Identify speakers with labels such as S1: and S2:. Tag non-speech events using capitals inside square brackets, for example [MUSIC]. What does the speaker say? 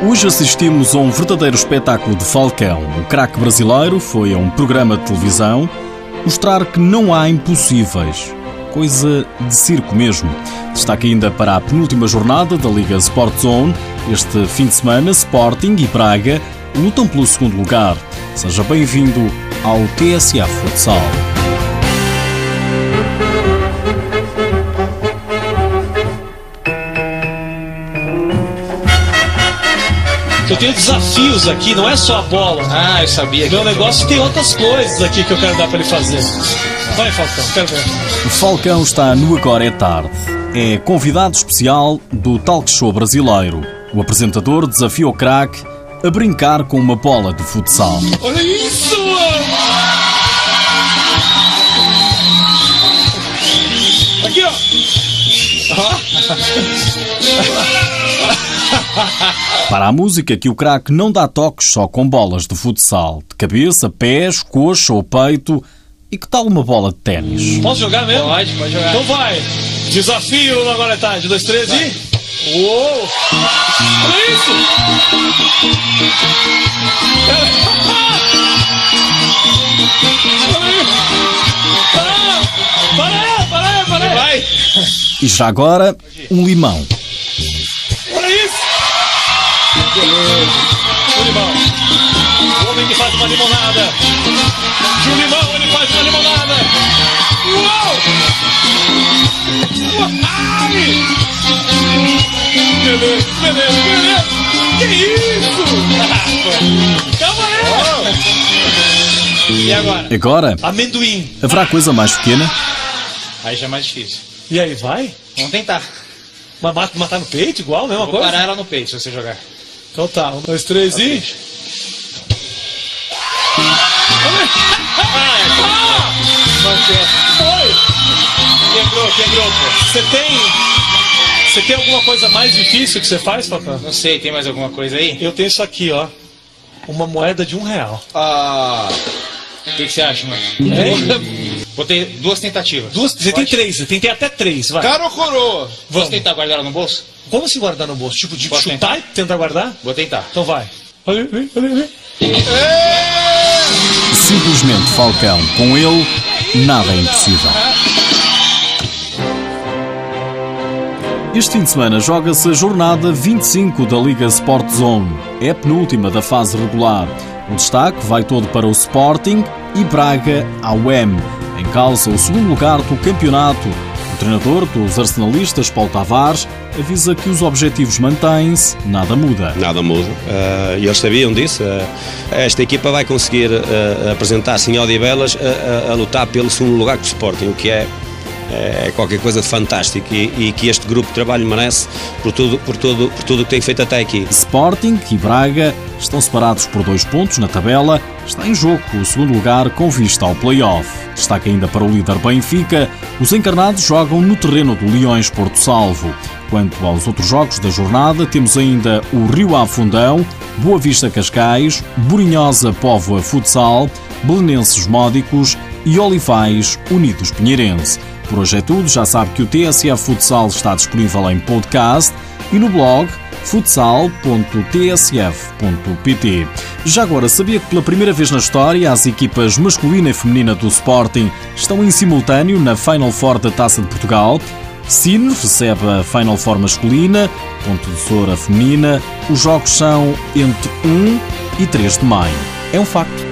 S1: Hoje assistimos a um verdadeiro espetáculo de Falcão. O craque brasileiro foi a um programa de televisão mostrar que não há impossíveis. Coisa de circo mesmo. Destaque ainda para a penúltima jornada da Liga Sport Zone. Este fim de semana, Sporting e Braga lutam pelo segundo lugar. Seja bem-vindo ao TSF Futsal.
S2: Eu tenho desafios aqui, não é só a bola.
S3: Ah, eu sabia.
S2: Meu negócio tem outras coisas aqui que eu quero dar para ele fazer. Vai, Falcão, quero ver.
S1: O Falcão está no Agora é Tarde. É convidado especial do talk show brasileiro. O apresentador desafia o craque a brincar com uma bola de futsal.
S2: Olha isso! Aqui, ó. [LAUGHS]
S1: Para a música que o craque não dá toques só com bolas de futsal, de cabeça, pés, coxa ou peito. E que tal uma bola de ténis?
S2: Posso jogar mesmo?
S3: Pode, pode jogar.
S2: Então vai. Desafio agora é tarde. Dois, três e. Uou! Olha isso! Ah, [LAUGHS]
S1: E já agora, um limão.
S2: Olha isso! O limão. O homem que faz uma limonada. De um limão ele faz uma limonada. Uou! Uau! Ai! Beleza, beleza, beleza. Que isso? [LAUGHS] Calma aí.
S3: E agora?
S1: Agora,
S2: Amendoim.
S1: haverá coisa mais pequena?
S3: Aí já é mais difícil.
S2: E aí, vai?
S3: Vamos tentar.
S2: Mas mata- matar no peito igual, mesma
S3: Vou
S2: coisa?
S3: parar ela no peito se você jogar.
S2: Então tá, um, dois, três e. [LAUGHS] Foi!
S3: Quebrou, quebrou, pô.
S2: Você tem. Você tem alguma coisa mais difícil que você faz, Falcão?
S3: Não sei, tem mais alguma coisa aí?
S2: Eu tenho isso aqui, ó. Uma moeda de um real.
S3: Ah. O que, que você acha, mano? Vou [LAUGHS] ter duas tentativas.
S2: Duas, você tem
S3: Pode?
S2: três, você tem até três, vai.
S4: Cara ou coroa?
S2: Vamos.
S3: tentar guardar ela no bolso?
S2: Como se guardar no bolso? Tipo, de
S3: Posso
S2: chutar e tentar guardar?
S3: Vou tentar.
S2: Então vai. Olha, olha, olha, olha.
S1: Simplesmente Falcão. Com ele, nada é impossível. Este fim de semana joga-se a jornada 25 da Liga Sport Zone. É a penúltima da fase regular. O destaque vai todo para o Sporting e Braga ao UEM. Em causa o segundo lugar do campeonato. O treinador dos arsenalistas, Paulo Tavares, avisa que os objetivos mantêm-se, nada muda.
S5: Nada muda. E eles sabiam disso. Eh, esta equipa vai conseguir eh, apresentar-se em Odivelas a, a- a lutar pelo segundo lugar com o Sporting, o que é, é qualquer coisa de fantástico e, e que este grupo de trabalho merece por tudo, por, tudo, por tudo que tem feito até aqui.
S1: Sporting e Braga estão separados por dois pontos na tabela. Está em jogo o segundo lugar com vista ao play-off. Destaque ainda para o líder Benfica. Os encarnados jogam no terreno do Leões Porto Salvo. Quanto aos outros jogos da jornada, temos ainda o Rio Ave Fundão, Boa Vista Cascais, Borinhosa Póvoa Futsal, Belenenses Módicos e Olivais Unidos Pinheirense. Por hoje é tudo, já sabe que o TSF Futsal está disponível em podcast e no blog futsal.tsf.pt. Já agora, sabia que pela primeira vez na história as equipas masculina e feminina do Sporting estão em simultâneo na Final Four da Taça de Portugal? Sino recebe a Final Four masculina, Ponte de Soura feminina. Os jogos são entre 1 e 3 de maio. É um facto.